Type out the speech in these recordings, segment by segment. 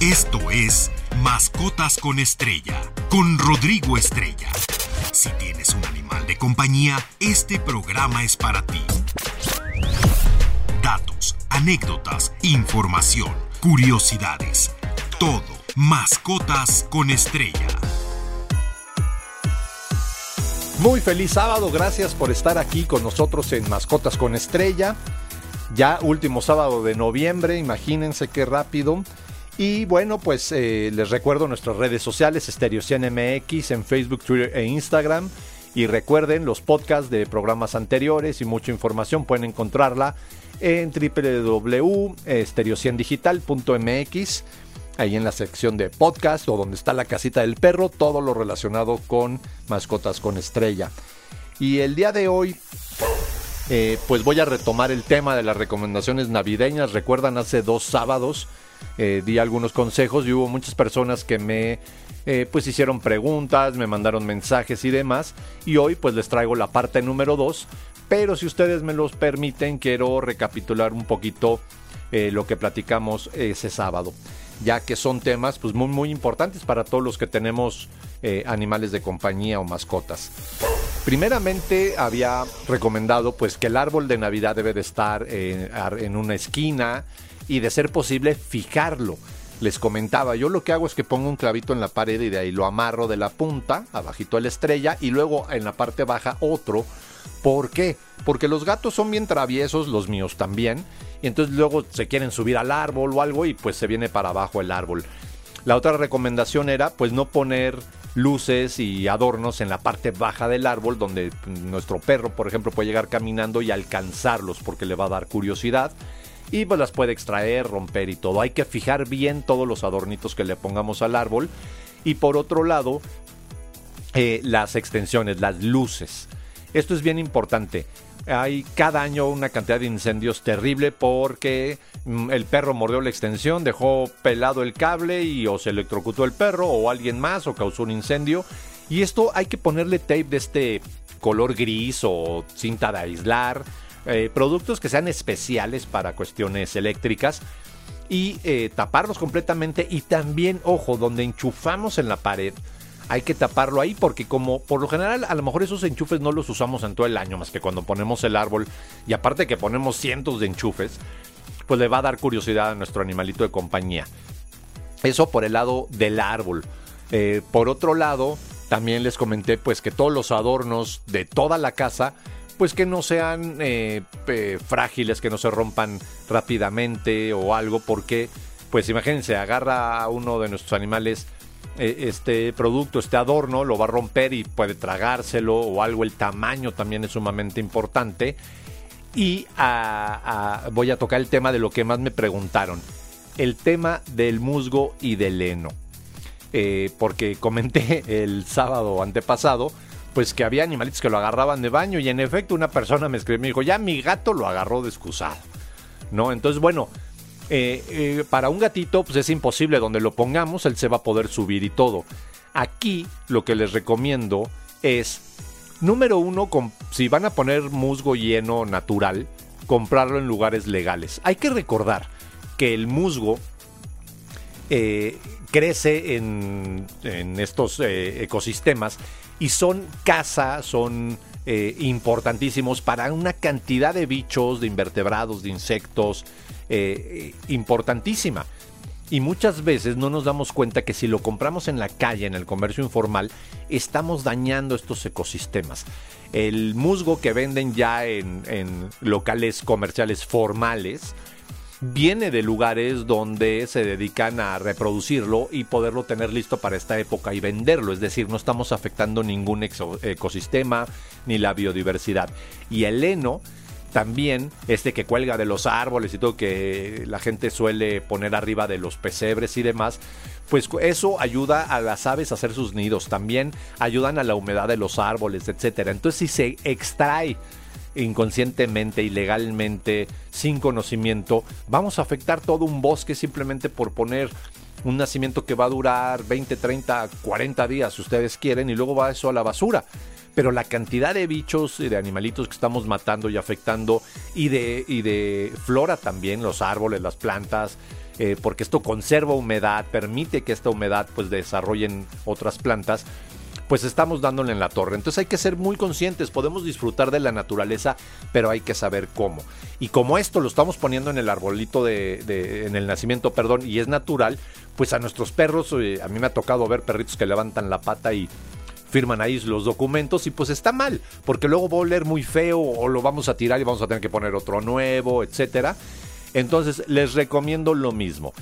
Esto es Mascotas con Estrella, con Rodrigo Estrella. Si tienes un animal de compañía, este programa es para ti. Datos, anécdotas, información, curiosidades. Todo. Mascotas con Estrella. Muy feliz sábado, gracias por estar aquí con nosotros en Mascotas con Estrella. Ya último sábado de noviembre, imagínense qué rápido. Y bueno, pues eh, les recuerdo nuestras redes sociales, MX en Facebook, Twitter e Instagram. Y recuerden los podcasts de programas anteriores y mucha información pueden encontrarla en www.estereociendigital.mx, ahí en la sección de podcast o donde está la casita del perro, todo lo relacionado con mascotas con estrella. Y el día de hoy, eh, pues voy a retomar el tema de las recomendaciones navideñas. Recuerdan, hace dos sábados eh, di algunos consejos y hubo muchas personas que me eh, pues hicieron preguntas, me mandaron mensajes y demás. Y hoy pues les traigo la parte número 2. Pero si ustedes me los permiten, quiero recapitular un poquito eh, lo que platicamos ese sábado. Ya que son temas pues muy muy importantes para todos los que tenemos animales de compañía o mascotas. Primeramente había recomendado pues que el árbol de Navidad debe de estar en una esquina, y de ser posible fijarlo. Les comentaba, yo lo que hago es que pongo un clavito en la pared y de ahí lo amarro de la punta, abajito de la estrella, y luego en la parte baja otro. ¿Por qué? Porque los gatos son bien traviesos, los míos también, y entonces luego se quieren subir al árbol o algo y pues se viene para abajo el árbol. La otra recomendación era pues no poner luces y adornos en la parte baja del árbol donde nuestro perro, por ejemplo, puede llegar caminando y alcanzarlos porque le va a dar curiosidad y pues las puede extraer, romper y todo. Hay que fijar bien todos los adornitos que le pongamos al árbol. Y por otro lado, eh, las extensiones, las luces. Esto es bien importante. Hay cada año una cantidad de incendios terrible porque mm, el perro mordió la extensión, dejó pelado el cable y o se electrocutó el perro o alguien más o causó un incendio. Y esto hay que ponerle tape de este color gris o cinta de aislar eh, productos que sean especiales para cuestiones eléctricas y eh, taparlos completamente y también, ojo, donde enchufamos en la pared, hay que taparlo ahí porque como por lo general a lo mejor esos enchufes no los usamos en todo el año más que cuando ponemos el árbol y aparte que ponemos cientos de enchufes, pues le va a dar curiosidad a nuestro animalito de compañía. Eso por el lado del árbol. Eh, por otro lado, también les comenté pues que todos los adornos de toda la casa pues que no sean eh, frágiles, que no se rompan rápidamente o algo, porque, pues imagínense, agarra a uno de nuestros animales eh, este producto, este adorno, lo va a romper y puede tragárselo o algo, el tamaño también es sumamente importante. Y voy a tocar el tema de lo que más me preguntaron, el tema del musgo y del heno. Eh, porque comenté el sábado antepasado pues que había animalitos que lo agarraban de baño y en efecto una persona me escribió y me dijo, ya mi gato lo agarró de excusado. ¿No? Entonces, bueno, eh, eh, para un gatito pues es imposible donde lo pongamos, él se va a poder subir y todo. Aquí lo que les recomiendo es, número uno, si van a poner musgo lleno natural, comprarlo en lugares legales. Hay que recordar que el musgo eh, crece en, estos ecosistemas y son casa, son eh, importantísimos para una cantidad de bichos, de invertebrados, de insectos, eh, importantísima. Y muchas veces no nos damos cuenta que si lo compramos en la calle, en el comercio informal, estamos dañando estos ecosistemas. El musgo que venden ya en locales comerciales formales, viene de lugares donde se dedican a reproducirlo y poderlo tener listo para esta época y venderlo. Es decir, no estamos afectando ningún ecosistema ni la biodiversidad. Y el heno también, este que cuelga de los árboles y todo, que la gente suele poner arriba de los pesebres y demás, pues eso ayuda a las aves a hacer sus nidos. También ayudan a la humedad de los árboles, etc. Entonces, si se extrae inconscientemente, ilegalmente, sin conocimiento, vamos a afectar todo un bosque simplemente por poner un nacimiento que va a durar 20, 30, 40 días si ustedes quieren y luego va eso a la basura. Pero la cantidad de bichos y de animalitos que estamos matando y afectando y de, y de flora también, los árboles, las plantas, eh, porque esto conserva humedad, permite que esta humedad pues desarrollen otras plantas, pues estamos dándole en la torre. Entonces hay que ser muy conscientes, podemos disfrutar de la naturaleza, pero hay que saber cómo. Y como esto lo estamos poniendo en el arbolito de, en el nacimiento, perdón, y es natural, pues a nuestros perros, eh, a mí me ha tocado ver perritos que levantan la pata y firman ahí los documentos y pues está mal, porque luego va a oler muy feo o lo vamos a tirar y vamos a tener que poner otro nuevo, etcétera. Entonces les recomiendo lo mismo.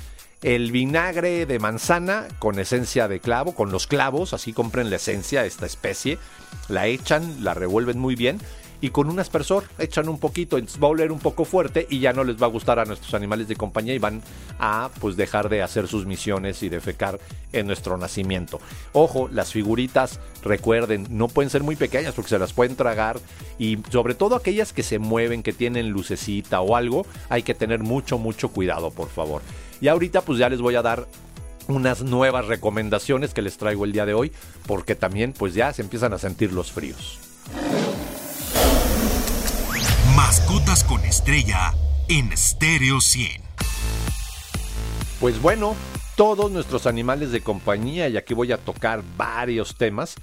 El vinagre de manzana con esencia de clavo, con los clavos, así compren la esencia esta especie, la echan, la revuelven muy bien y con un aspersor echan un poquito, va a oler un poco fuerte y ya no les va a gustar a nuestros animales de compañía y van a pues dejar de hacer sus misiones y defecar en nuestro nacimiento. Ojo, las figuritas, recuerden, no pueden ser muy pequeñas porque se las pueden tragar y sobre todo aquellas que se mueven, que tienen lucecita o algo, hay que tener mucho, mucho cuidado, por favor. Y ahorita pues ya les voy a dar unas nuevas recomendaciones que les traigo el día de hoy, porque también pues ya se empiezan a sentir los fríos. Con estrella en Stereo 100. Pues bueno, todos nuestros animales de compañía, y aquí voy a tocar varios temas,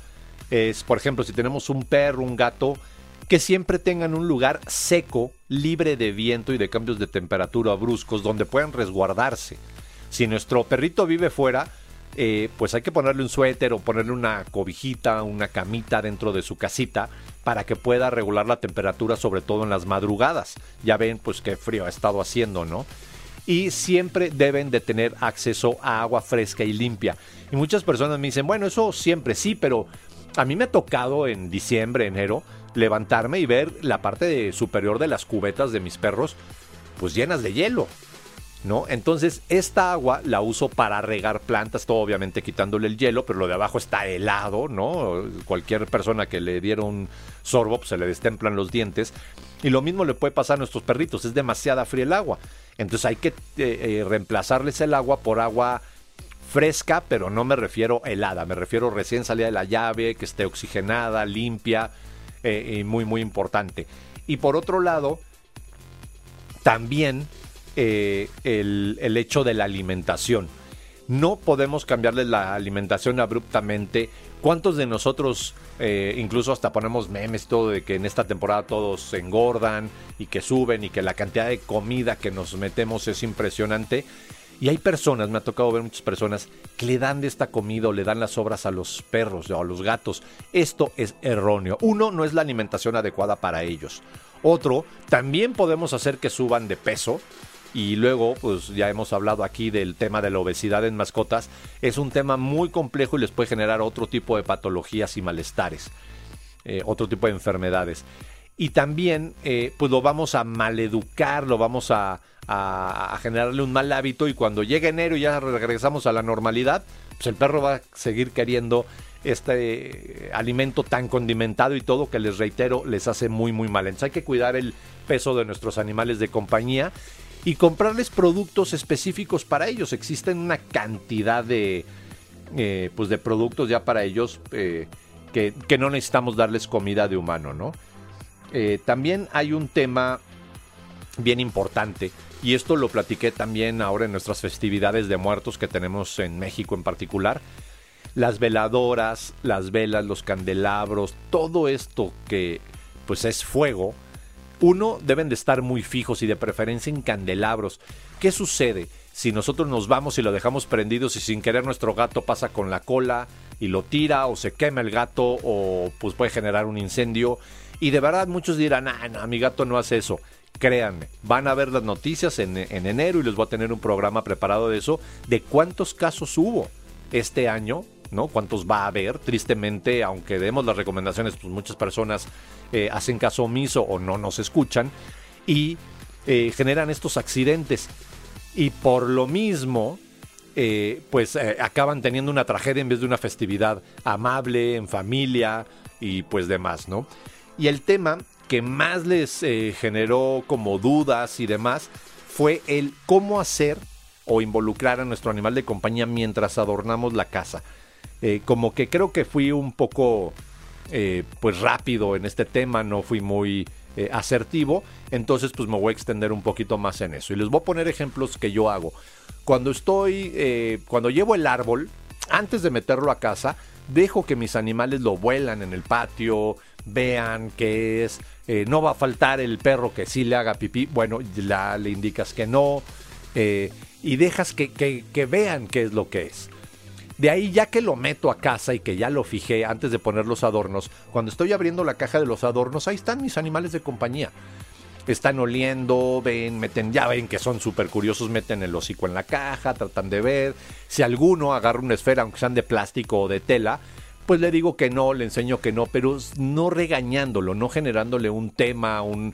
es por ejemplo si tenemos un perro, un gato, que siempre tengan un lugar seco, libre de viento y de cambios de temperatura bruscos donde puedan resguardarse. Si nuestro perrito vive fuera, eh, pues hay que ponerle un suéter o ponerle una cobijita, una camita dentro de su casita para que pueda regular la temperatura, sobre todo en las madrugadas. Ya ven, pues qué frío ha estado haciendo, ¿no? Y siempre deben de tener acceso a agua fresca y limpia. Y muchas personas me dicen, bueno, eso siempre sí, pero a mí me ha tocado en diciembre, enero, levantarme y ver la parte superior de las cubetas de mis perros, pues llenas de hielo. ¿No? Entonces, esta agua la uso para regar plantas, todo obviamente quitándole el hielo, pero lo de abajo está helado, ¿no? Cualquier persona que le diera un sorbo, pues, se le destemplan los dientes. Y lo mismo le puede pasar a nuestros perritos, es demasiada fría el agua. Entonces hay que eh, eh, reemplazarles el agua por agua fresca, pero no me refiero helada, me refiero recién salida de la llave, que esté oxigenada, limpia, eh, y muy, muy importante. Y por otro lado, también eh, el, hecho de la alimentación. No podemos cambiarle la alimentación abruptamente. ¿Cuántos de nosotros, eh, incluso hasta ponemos memes, todo de que en esta temporada todos se engordan y que suben y que la cantidad de comida que nos metemos es impresionante? Y hay personas, me ha tocado ver muchas personas, que le dan de esta comida o le dan las sobras a los perros o a los gatos. Esto es erróneo. Uno, no es la alimentación adecuada para ellos. Otro, también podemos hacer que suban de peso y luego, pues ya hemos hablado aquí del tema de la obesidad en mascotas, es un tema muy complejo y les puede generar otro tipo de patologías y malestares, eh, otro tipo de enfermedades. Y también, eh, pues lo vamos a maleducar, lo vamos a, a, generarle un mal hábito y cuando llegue enero y ya regresamos a la normalidad, pues el perro va a seguir queriendo este alimento tan condimentado y todo que les reitero les hace muy muy mal. Entonces hay que cuidar el peso de nuestros animales de compañía y comprarles productos específicos para ellos. Existen una cantidad de, eh, pues de productos ya para ellos eh, que, no necesitamos darles comida de humano, ¿no? Eh, también hay un tema bien importante y esto lo platiqué también ahora en nuestras festividades de muertos que tenemos en México en particular. Las veladoras, las velas, los candelabros, todo esto que pues es fuego, uno, deben de estar muy fijos y de preferencia en candelabros. ¿Qué sucede si nosotros nos vamos y lo dejamos prendidos y sin querer nuestro gato pasa con la cola y lo tira o se quema el gato o pues puede generar un incendio? Y de verdad muchos dirán, ah, no, mi gato no hace eso. Créanme, van a ver las noticias en, en enero y les voy a tener un programa preparado de eso, de cuántos casos hubo este año ¿no? ¿Cuántos va a haber? Tristemente, aunque demos las recomendaciones, pues muchas personas eh, hacen caso omiso o no nos escuchan y eh, generan estos accidentes. Y por lo mismo, eh, pues acaban teniendo una tragedia en vez de una festividad amable, en familia y pues demás, ¿no? Y el tema que más les generó como dudas y demás fue el cómo hacer o involucrar a nuestro animal de compañía mientras adornamos la casa. Eh, como que creo que fui un poco eh, pues rápido en este tema, no fui muy eh, asertivo, entonces pues me voy a extender un poquito más en eso. Y les voy a poner ejemplos que yo hago. cuando estoy, cuando llevo el árbol, antes de meterlo a casa, dejo que mis animales lo vuelan en el patio, vean qué es, no va a faltar el perro que sí le haga pipí, bueno, la, le indicas que no, y dejas que, que vean qué es lo que es. De ahí ya que lo meto a casa y que ya lo fijé antes de poner los adornos, cuando estoy abriendo la caja de los adornos, ahí están mis animales de compañía. Están oliendo, ven, meten, ya ven que son súper curiosos, meten el hocico en la caja, tratan de ver. Si alguno agarra una esfera, aunque sean de plástico o de tela, pues le digo que no, le enseño que no, pero no regañándolo, no generándole un tema, un,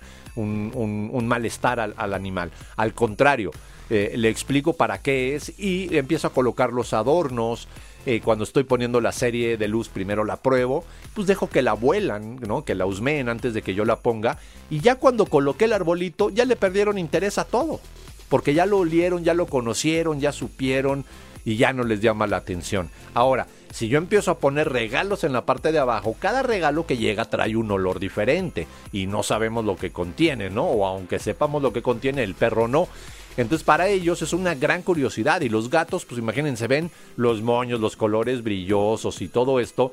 malestar al animal. Al contrario, eh, le explico para qué es y empiezo a colocar los adornos. Eh, cuando estoy poniendo la serie de luz, primero la pruebo, pues dejo que la vuelan, ¿no? que la husmeen antes de que yo la ponga. Y ya cuando coloqué el arbolito, ya le perdieron interés a todo. Porque ya lo olieron, ya lo conocieron, ya supieron y ya no les llama la atención. Ahora, si yo empiezo a poner regalos en la parte de abajo, cada regalo que llega trae un olor diferente y no sabemos lo que contiene, ¿no? O aunque sepamos lo que contiene, el perro no. Entonces para ellos es una gran curiosidad y los gatos, pues imagínense, ven los moños, los colores brillosos y todo esto,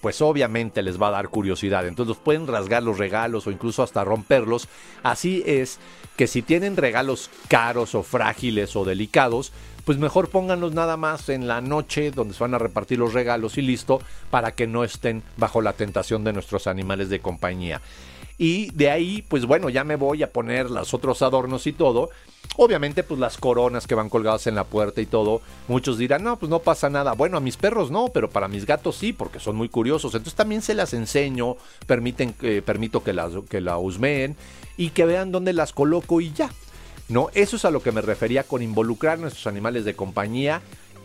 pues obviamente les va a dar curiosidad. Entonces pueden rasgar los regalos o incluso hasta romperlos. Así es que si tienen regalos caros o frágiles o delicados, pues mejor pónganlos nada más en la noche donde se van a repartir los regalos y listo para que no estén bajo la tentación de nuestros animales de compañía. Y de ahí, pues bueno, ya me voy a poner los otros adornos y todo. Obviamente, pues las coronas que van colgadas en la puerta y todo. Muchos dirán, no, pues no pasa nada. Bueno, a mis perros no, pero para mis gatos sí, porque son muy curiosos. Entonces también se las enseño, permiten, eh, permito que las, que la husmeen y que vean dónde las coloco y ya. ¿No? Eso es a lo que me refería con involucrar a nuestros animales de compañía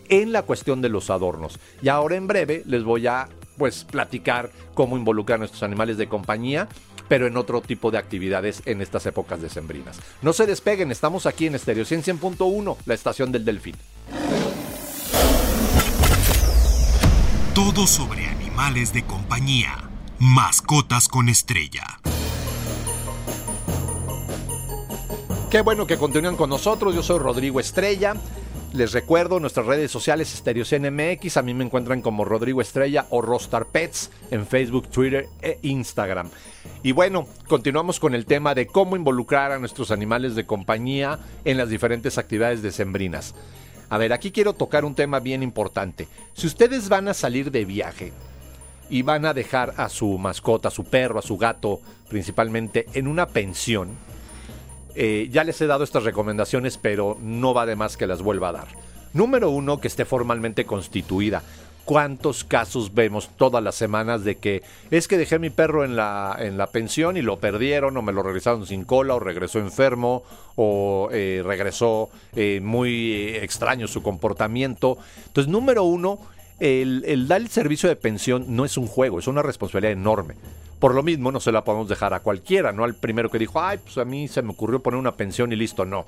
en la cuestión de los adornos. Y ahora en breve les voy a pues platicar cómo involucrar a nuestros animales de compañía pero en otro tipo de actividades en estas épocas decembrinas. No se despeguen, estamos aquí en Estéreo 100.1, la estación del Delfín. Todo sobre animales de compañía. Mascotas con estrella. Qué bueno que continúan con nosotros. Yo soy Rodrigo Estrella. Les recuerdo nuestras redes sociales Stereo CNMX. A mí me encuentran como Rodrigo Estrella o Rostar Pets en Facebook, Twitter e Instagram. Y bueno, continuamos con el tema de cómo involucrar a nuestros animales de compañía en las diferentes actividades decembrinas. A ver, aquí quiero tocar un tema bien importante. Si ustedes van a salir de viaje y van a dejar a su mascota, a su perro, a su gato, principalmente en una pensión, eh, ya les he dado estas recomendaciones, pero no va de más que las vuelva a dar. Número uno, que esté formalmente constituida cuántos casos vemos todas las semanas de que es que dejé mi perro en la, en la pensión y lo perdieron o me lo regresaron sin cola o regresó enfermo o eh, regresó eh, muy extraño su comportamiento. Entonces, número uno, el dar el servicio de pensión no es un juego, es una responsabilidad enorme. Por lo mismo, no se la podemos dejar a cualquiera, no al primero que dijo, ay, pues a mí se me ocurrió poner una pensión y listo, no.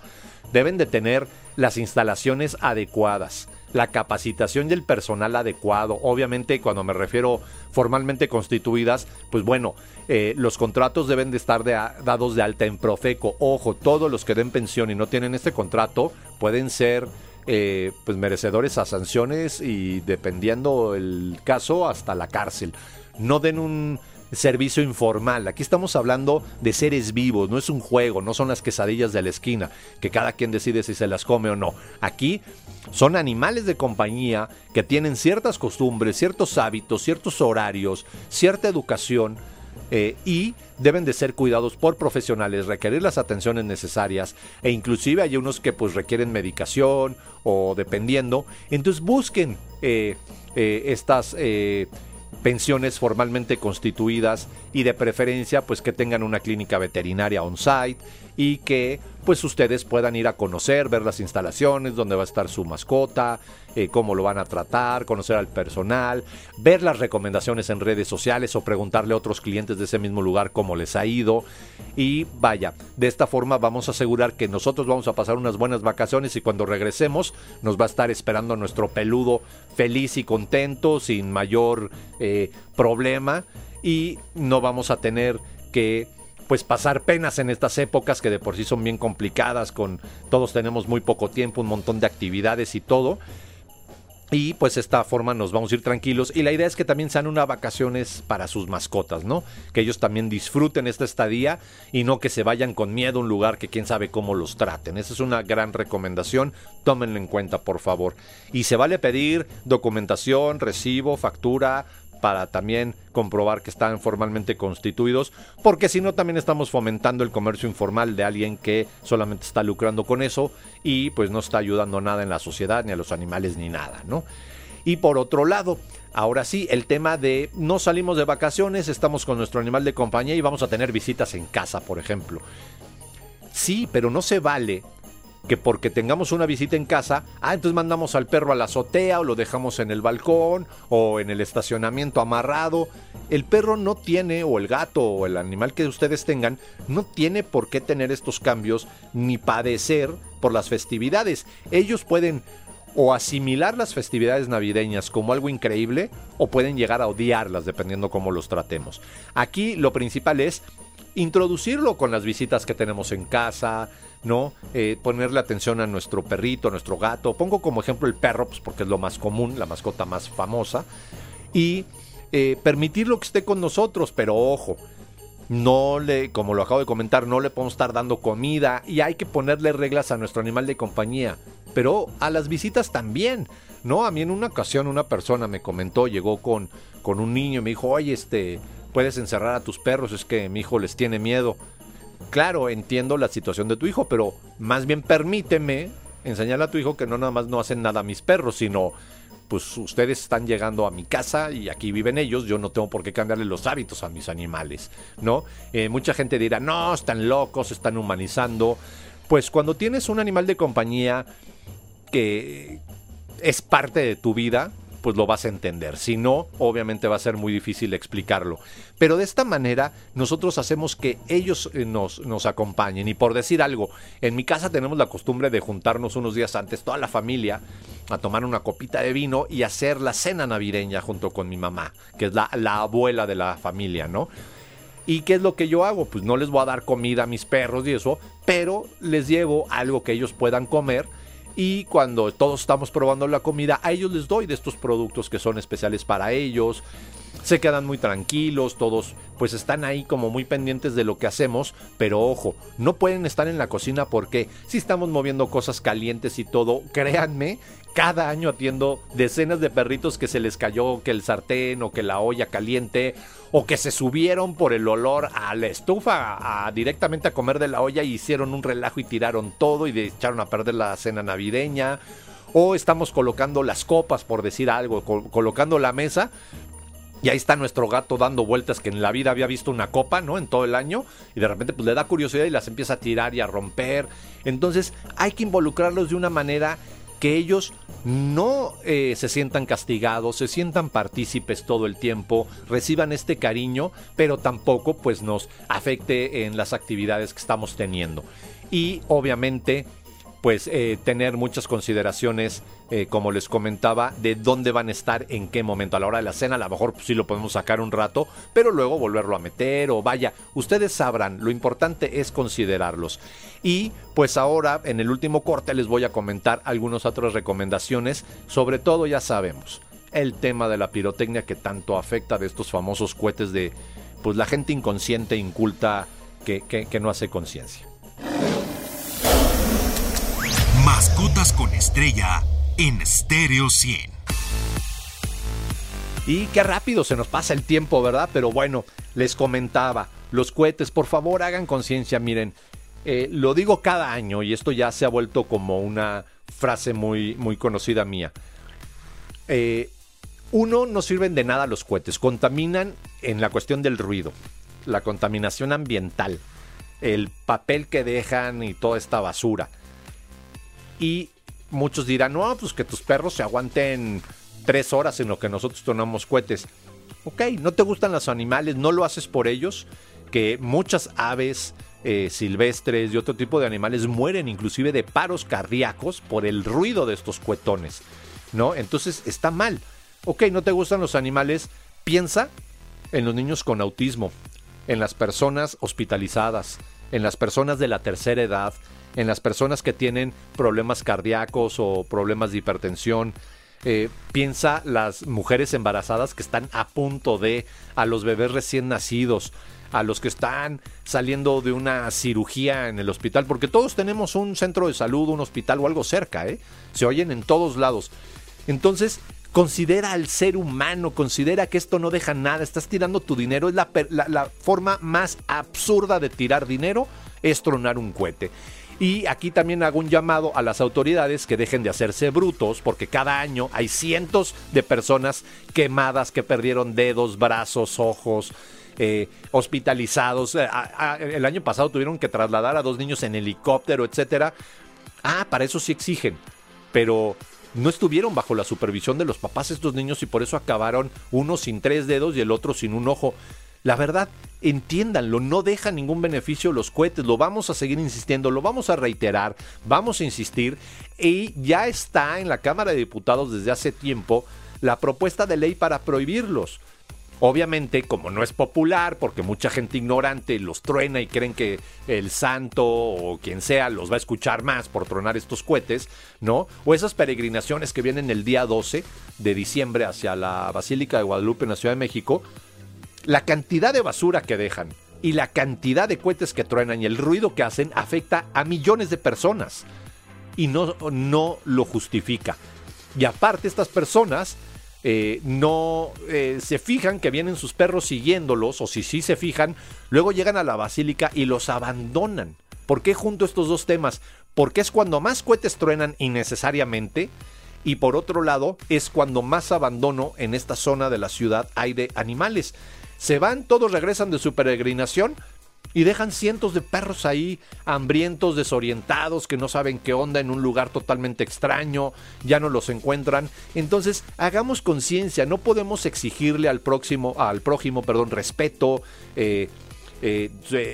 Deben de tener las instalaciones adecuadas, la capacitación y el personal adecuado. Obviamente, cuando me refiero formalmente constituidas, pues bueno, eh, los contratos deben de estar dados de alta en Profeco. Ojo, todos los que den pensión y no tienen este contrato pueden ser eh, pues merecedores a sanciones y dependiendo el caso hasta la cárcel. No den un servicio informal. Aquí estamos hablando de seres vivos, no es un juego, no son las quesadillas de la esquina, que cada quien decide si se las come o no. Aquí son animales de compañía que tienen ciertas costumbres, ciertos hábitos, ciertos horarios, cierta educación. Eh, y deben de ser cuidados por profesionales, requerir las atenciones necesarias e inclusive hay unos que pues requieren medicación o dependiendo, entonces busquen eh, eh, estas pensiones formalmente constituidas y de preferencia pues que tengan una clínica veterinaria on-site y que pues ustedes puedan ir a conocer, ver las instalaciones, dónde va a estar su mascota, eh, cómo lo van a tratar, conocer al personal, ver las recomendaciones en redes sociales o preguntarle a otros clientes de ese mismo lugar cómo les ha ido. Y vaya, de esta forma vamos a asegurar que nosotros vamos a pasar unas buenas vacaciones y cuando regresemos nos va a estar esperando nuestro peludo feliz y contento, sin mayor eh, problema y no vamos a tener que pues pasar penas en estas épocas que de por sí son bien complicadas, con todos tenemos muy poco tiempo, un montón de actividades y todo. Y pues esta forma nos vamos a ir tranquilos. Y la idea es que también sean unas vacaciones para sus mascotas, ¿no? Que ellos también disfruten esta estadía y no que se vayan con miedo a un lugar que quién sabe cómo los traten. Esa es una gran recomendación. Tómenlo en cuenta, por favor. Y se vale pedir documentación, recibo, factura, para también comprobar que están formalmente constituidos, porque si no también estamos fomentando el comercio informal de alguien que solamente está lucrando con eso y pues no está ayudando nada en la sociedad, ni a los animales, ni nada, ¿no? Y por otro lado, ahora sí, el tema de no salimos de vacaciones, estamos con nuestro animal de compañía y vamos a tener visitas en casa, por ejemplo. Sí, pero no se vale que porque tengamos una visita en casa, ah, entonces mandamos al perro a la azotea o lo dejamos en el balcón o en el estacionamiento amarrado. El perro no tiene, o el gato o el animal que ustedes tengan, no tiene por qué tener estos cambios ni padecer por las festividades. Ellos pueden o asimilar las festividades navideñas como algo increíble o pueden llegar a odiarlas dependiendo cómo los tratemos. Aquí lo principal es introducirlo con las visitas que tenemos en casa, ¿no? Eh, ponerle atención a nuestro perrito, a nuestro gato. Pongo como ejemplo el perro, pues porque es lo más común, la mascota más famosa. Y eh, permitirlo que esté con nosotros, pero ojo, no le, como lo acabo de comentar, no le podemos estar dando comida y hay que ponerle reglas a nuestro animal de compañía. Pero a las visitas también. No, a mí en una ocasión una persona me comentó, llegó con, con un niño y me dijo, oye, este, puedes encerrar a tus perros, es que mi hijo les tiene miedo claro, entiendo la situación de tu hijo, pero más bien permíteme enseñarle a tu hijo que no nada más no hacen nada a mis perros, sino pues ustedes están llegando a mi casa y aquí viven ellos, yo no tengo por qué cambiarle los hábitos a mis animales, ¿no? Eh, mucha gente dirá, no, están locos, están humanizando. Pues cuando tienes un animal de compañía que es parte de tu vida, pues lo vas a entender. Si no, obviamente va a ser muy difícil explicarlo. Pero de esta manera nosotros hacemos que ellos eh, nos, nos acompañen. Y por decir algo, en mi casa tenemos la costumbre de juntarnos unos días antes, toda la familia, a tomar una copita de vino y hacer la cena navideña junto con mi mamá, que es la, la abuela de la familia, ¿no? ¿Y qué es lo que yo hago? Pues no les voy a dar comida a mis perros y eso, pero les llevo algo que ellos puedan comer y cuando todos estamos probando la comida, a ellos les doy de estos productos que son especiales para ellos. Se quedan muy tranquilos, todos pues están ahí como muy pendientes de lo que hacemos, pero ojo, no pueden estar en la cocina porque si estamos moviendo cosas calientes y todo, créanme cada año atiendo decenas de perritos que se les cayó que el sartén o que la olla caliente o que se subieron por el olor a la estufa a, directamente a comer de la olla y hicieron un relajo y tiraron todo y echaron a perder la cena navideña. O estamos colocando las copas, por decir algo, colocando la mesa y ahí está nuestro gato dando vueltas que en la vida había visto una copa, ¿no? En todo el año. Y de repente pues le da curiosidad y las empieza a tirar y a romper. Entonces hay que involucrarlos de una manera que ellos no eh, se sientan castigados, se sientan partícipes todo el tiempo, reciban este cariño, pero tampoco pues nos afecte en las actividades que estamos teniendo. Y obviamente pues eh, tener muchas consideraciones, eh, como les comentaba, de dónde van a estar, en qué momento. A la hora de la cena, a lo mejor pues, sí lo podemos sacar un rato, pero luego volverlo a meter o vaya, ustedes sabrán, lo importante es considerarlos. Y pues ahora, en el último corte, les voy a comentar algunas otras recomendaciones, sobre todo ya sabemos, el tema de la pirotecnia que tanto afecta de estos famosos cohetes de pues la gente inconsciente, inculta, que, que no hace conciencia. Mascotas con estrella en Stereo 100. Y qué rápido se nos pasa el tiempo, ¿verdad? Pero bueno, les comentaba, los cohetes, por favor hagan conciencia, miren, eh, lo digo cada año y esto ya se ha vuelto como una frase muy, muy conocida mía. Eh, uno, no sirven de nada los cohetes, contaminan en la cuestión del ruido, la contaminación ambiental, el papel que dejan y toda esta basura. Y muchos dirán, no, pues que tus perros se aguanten tres horas en lo que nosotros tomamos cohetes. Ok, no te gustan los animales, no lo haces por ellos, que muchas aves eh, silvestres y otro tipo de animales mueren inclusive de paros cardíacos por el ruido de estos cuetones, ¿no? Entonces está mal. Ok, no te gustan los animales, piensa en los niños con autismo, en las personas hospitalizadas, en las personas de la tercera edad, en las personas que tienen problemas cardíacos o problemas de hipertensión. Eh, piensa las mujeres embarazadas que están a punto de, a los bebés recién nacidos, a los que están saliendo de una cirugía en el hospital, porque todos tenemos un centro de salud, un hospital o algo cerca, ¿eh? Se oyen en todos lados. Entonces, considera al ser humano, considera que esto no deja nada, estás tirando tu dinero, es la, la forma más absurda de tirar dinero, es tronar un cohete. Y aquí también hago un llamado a las autoridades que dejen de hacerse brutos, porque cada año hay cientos de personas quemadas que perdieron dedos, brazos, ojos, eh, hospitalizados. Eh, el año pasado tuvieron que trasladar a dos niños en helicóptero, etcétera. Ah, para eso sí exigen, pero no estuvieron bajo la supervisión de los papás estos niños y por eso acabaron uno sin tres dedos y el otro sin un ojo. La verdad, entiéndanlo, no deja ningún beneficio los cohetes, lo vamos a seguir insistiendo, lo vamos a reiterar, vamos a insistir y ya está en la Cámara de Diputados desde hace tiempo la propuesta de ley para prohibirlos. Obviamente, como no es popular, porque mucha gente ignorante los truena y creen que el santo o quien sea los va a escuchar más por tronar estos cohetes, ¿no? O esas peregrinaciones que vienen el día 12 de diciembre hacia la Basílica de Guadalupe en la Ciudad de México, la cantidad de basura que dejan y la cantidad de cohetes que truenan y el ruido que hacen afecta a millones de personas y no, no lo justifica. Y aparte estas personas eh, no eh, se fijan que vienen sus perros siguiéndolos, o si sí se fijan, luego llegan a la basílica y los abandonan. ¿Por qué junto estos dos temas? Porque es cuando más cohetes truenan innecesariamente y por otro lado es cuando más abandono en esta zona de la ciudad hay de animales. Se van, todos regresan de su peregrinación, y dejan cientos de perros ahí, hambrientos, desorientados, que no saben qué onda en un lugar totalmente extraño, ya no los encuentran. Entonces, hagamos conciencia, no podemos exigirle al próximo, al prójimo, perdón, respeto, eh, eh,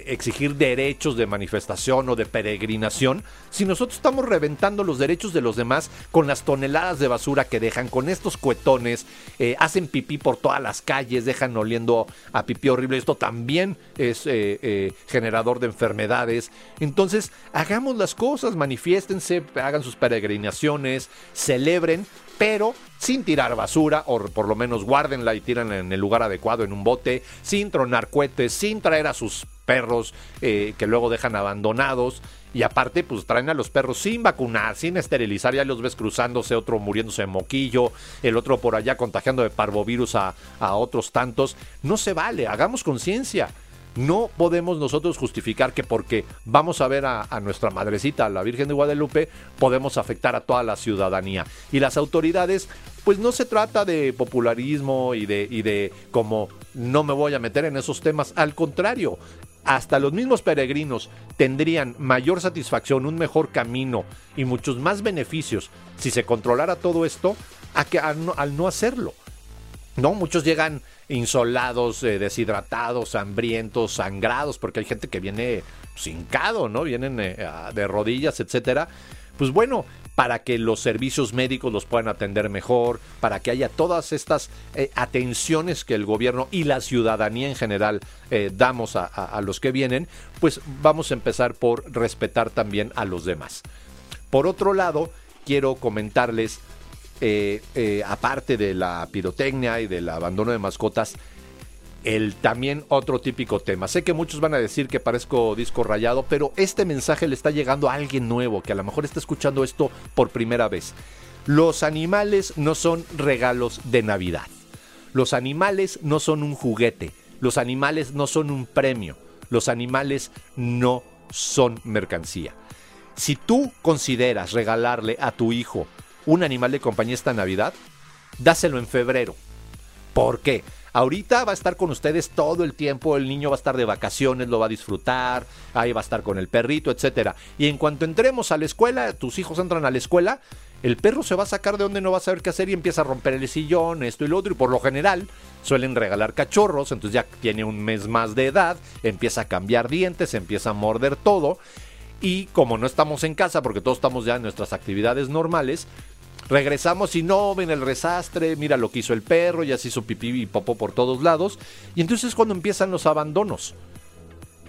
exigir derechos de manifestación o de peregrinación, si nosotros estamos reventando los derechos de los demás con las toneladas de basura que dejan, con estos cuetones, eh, hacen pipí por todas las calles, dejan oliendo a pipí horrible, esto también es eh, generador de enfermedades. Entonces, hagamos las cosas, manifiéstense, hagan sus peregrinaciones, celebren, pero sin tirar basura, o por lo menos guárdenla y tiran en el lugar adecuado en un bote, sin tronar cohetes, sin traer a sus perros eh, que luego dejan abandonados. Y aparte, pues traen a los perros sin vacunar, sin esterilizar. Ya los ves cruzándose, otro muriéndose de moquillo, el otro por allá contagiando de parvovirus a, a otros tantos. No se vale, hagamos conciencia. No podemos nosotros justificar que porque vamos a ver a, nuestra madrecita, la Virgen de Guadalupe, podemos afectar a toda la ciudadanía. Y las autoridades, pues no se trata de popularismo y de, y como no me voy a meter en esos temas. Al contrario, hasta los mismos peregrinos tendrían mayor satisfacción, un mejor camino y muchos más beneficios si se controlara todo esto a que, al no hacerlo. No, muchos llegan insolados, eh, deshidratados, hambrientos, sangrados, porque hay gente que viene cincado, ¿no? Vienen eh, de rodillas, etcétera. Pues bueno, para que los servicios médicos los puedan atender mejor, para que haya todas estas eh, atenciones que el gobierno y la ciudadanía en general damos a los que vienen, pues vamos a empezar por respetar también a los demás. Por otro lado, quiero comentarles eh, eh, aparte de la pirotecnia y del abandono de mascotas, el también otro típico tema. Sé que muchos van a decir que parezco disco rayado, pero este mensaje le está llegando a alguien nuevo que a lo mejor está escuchando esto por primera vez. Los animales no son regalos de Navidad. Los animales no son un juguete. Los animales no son un premio. Los animales no son mercancía. Si tú consideras regalarle a tu hijo un animal de compañía esta Navidad, dáselo en febrero. ¿Por qué? Ahorita va a estar con ustedes todo el tiempo, el niño va a estar de vacaciones, lo va a disfrutar, ahí va a estar con el perrito, etcétera. Y en cuanto entremos a la escuela, tus hijos entran a la escuela, el perro se va a sacar de donde no va a saber qué hacer y empieza a romper el sillón, esto y lo otro. Y por lo general suelen regalar cachorros, entonces ya tiene un mes más de edad, empieza a cambiar dientes, empieza a morder todo. Y como no estamos en casa, porque todos estamos ya en nuestras actividades normales, Regresamos y no ven el resastre, mira lo que hizo el perro, ya se hizo pipí y popó por todos lados. Y entonces es cuando empiezan los abandonos.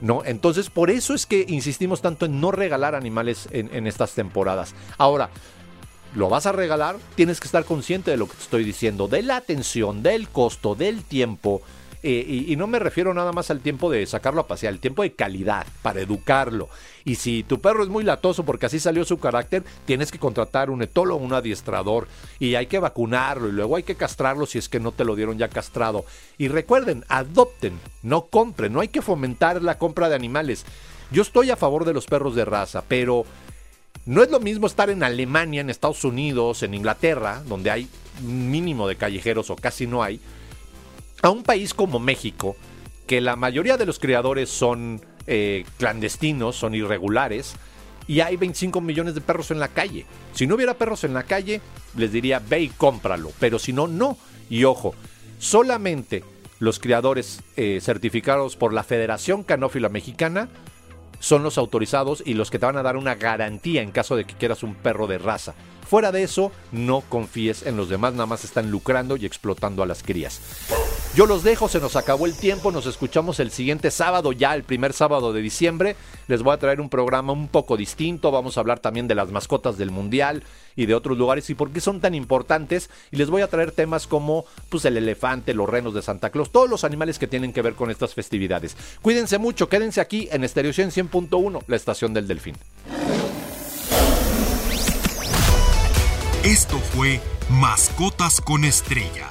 ¿No? Entonces, por eso es que insistimos tanto en no regalar animales en, en estas temporadas. Ahora, lo vas a regalar, tienes que estar consciente de lo que te estoy diciendo, de la atención, del costo, del tiempo. Eh, y, y no me refiero nada más al tiempo de sacarlo a pasear, el tiempo de calidad para educarlo. Y si tu perro es muy latoso porque así salió su carácter, tienes que contratar un etólogo, un adiestrador y hay que vacunarlo y luego hay que castrarlo si es que no te lo dieron ya castrado. Y recuerden, adopten, no compren, no hay que fomentar la compra de animales. Yo estoy a favor de los perros de raza, pero no es lo mismo estar en Alemania, en Estados Unidos, en Inglaterra, donde hay mínimo de callejeros o casi no hay, a un país como México, que la mayoría de los criadores son eh, clandestinos, son irregulares, y hay 25 millones de perros en la calle. Si no hubiera perros en la calle, les diría, ve y cómpralo, pero si no, no. Y ojo, solamente los criadores eh, certificados por la Federación Canófila Mexicana son los autorizados y los que te van a dar una garantía en caso de que quieras un perro de raza. Fuera de eso, no confíes en los demás, nada más están lucrando y explotando a las crías. Yo los dejo, se nos acabó el tiempo, nos escuchamos el siguiente sábado, ya el primer sábado de diciembre. Les voy a traer un programa un poco distinto, vamos a hablar también de las mascotas del Mundial y de otros lugares y por qué son tan importantes. Y les voy a traer temas como pues, el elefante, los renos de Santa Claus, todos los animales que tienen que ver con estas festividades. Cuídense mucho, quédense aquí en Estereo 100.1, la estación del Delfín. Esto fue Mascotas con Estrella.